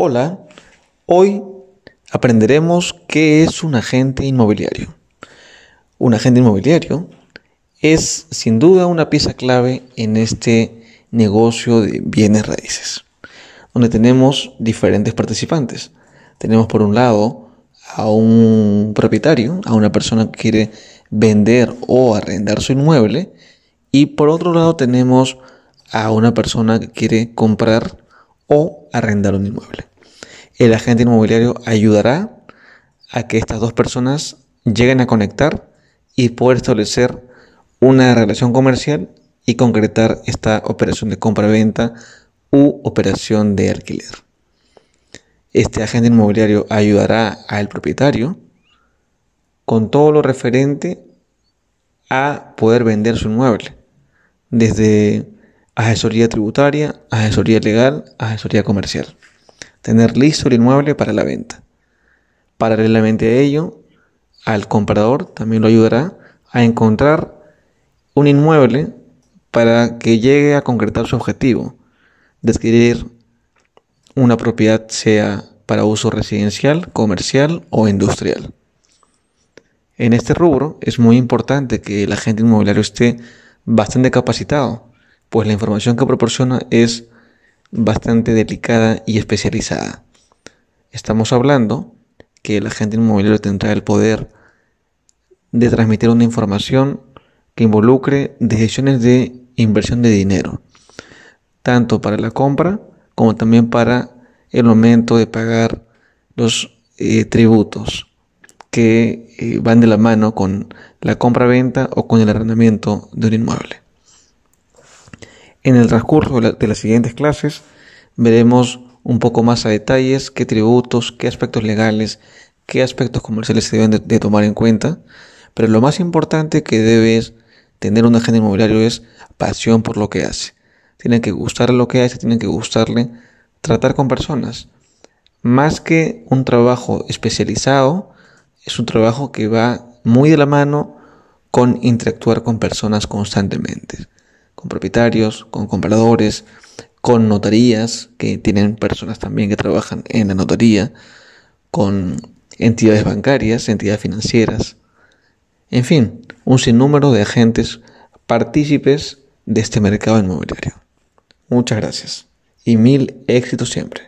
Hola, hoy aprenderemos qué es un agente inmobiliario. Un agente inmobiliario es sin duda una pieza clave en este negocio de bienes raíces, donde tenemos diferentes participantes. Tenemos por un lado a un propietario, a una persona que quiere vender o arrendar su inmueble, y por otro lado tenemos a una persona que quiere comprar o arrendar un inmueble. El agente inmobiliario ayudará a que estas dos personas lleguen a conectar y poder establecer una relación comercial y concretar esta operación de compra-venta u operación de alquiler. Este agente inmobiliario ayudará al propietario con todo lo referente a poder vender su inmueble, desde asesoría tributaria, asesoría legal, asesoría comercial. Tener listo el inmueble para la venta. Paralelamente a ello, al comprador también lo ayudará a encontrar un inmueble para que llegue a concretar su objetivo de adquirir una propiedad sea para uso residencial, comercial o industrial. En este rubro es muy importante que el agente inmobiliario esté bastante capacitado pues la información que proporciona es bastante delicada y especializada. Estamos hablando que el agente inmobiliario tendrá el poder de transmitir una información que involucre decisiones de inversión de dinero, tanto para la compra como también para el momento de pagar los eh, tributos que eh, van de la mano con la compra-venta o con el arrendamiento de un inmueble. En el transcurso de, las siguientes clases veremos un poco más a detalles qué tributos, qué aspectos legales, qué aspectos comerciales se deben de, tomar en cuenta, pero lo más importante que debes tener un agente inmobiliario es pasión por lo que hace. Tienen que gustarle lo que hace, tienen que gustarle tratar con personas. Más que un trabajo especializado, es un trabajo que va muy de la mano con interactuar con personas constantemente con propietarios, con compradores, con notarías, que tienen personas también que trabajan en la notaría, con entidades bancarias, entidades financieras, en fin, un sinnúmero de agentes partícipes de este mercado inmobiliario. Muchas gracias y mil éxitos siempre.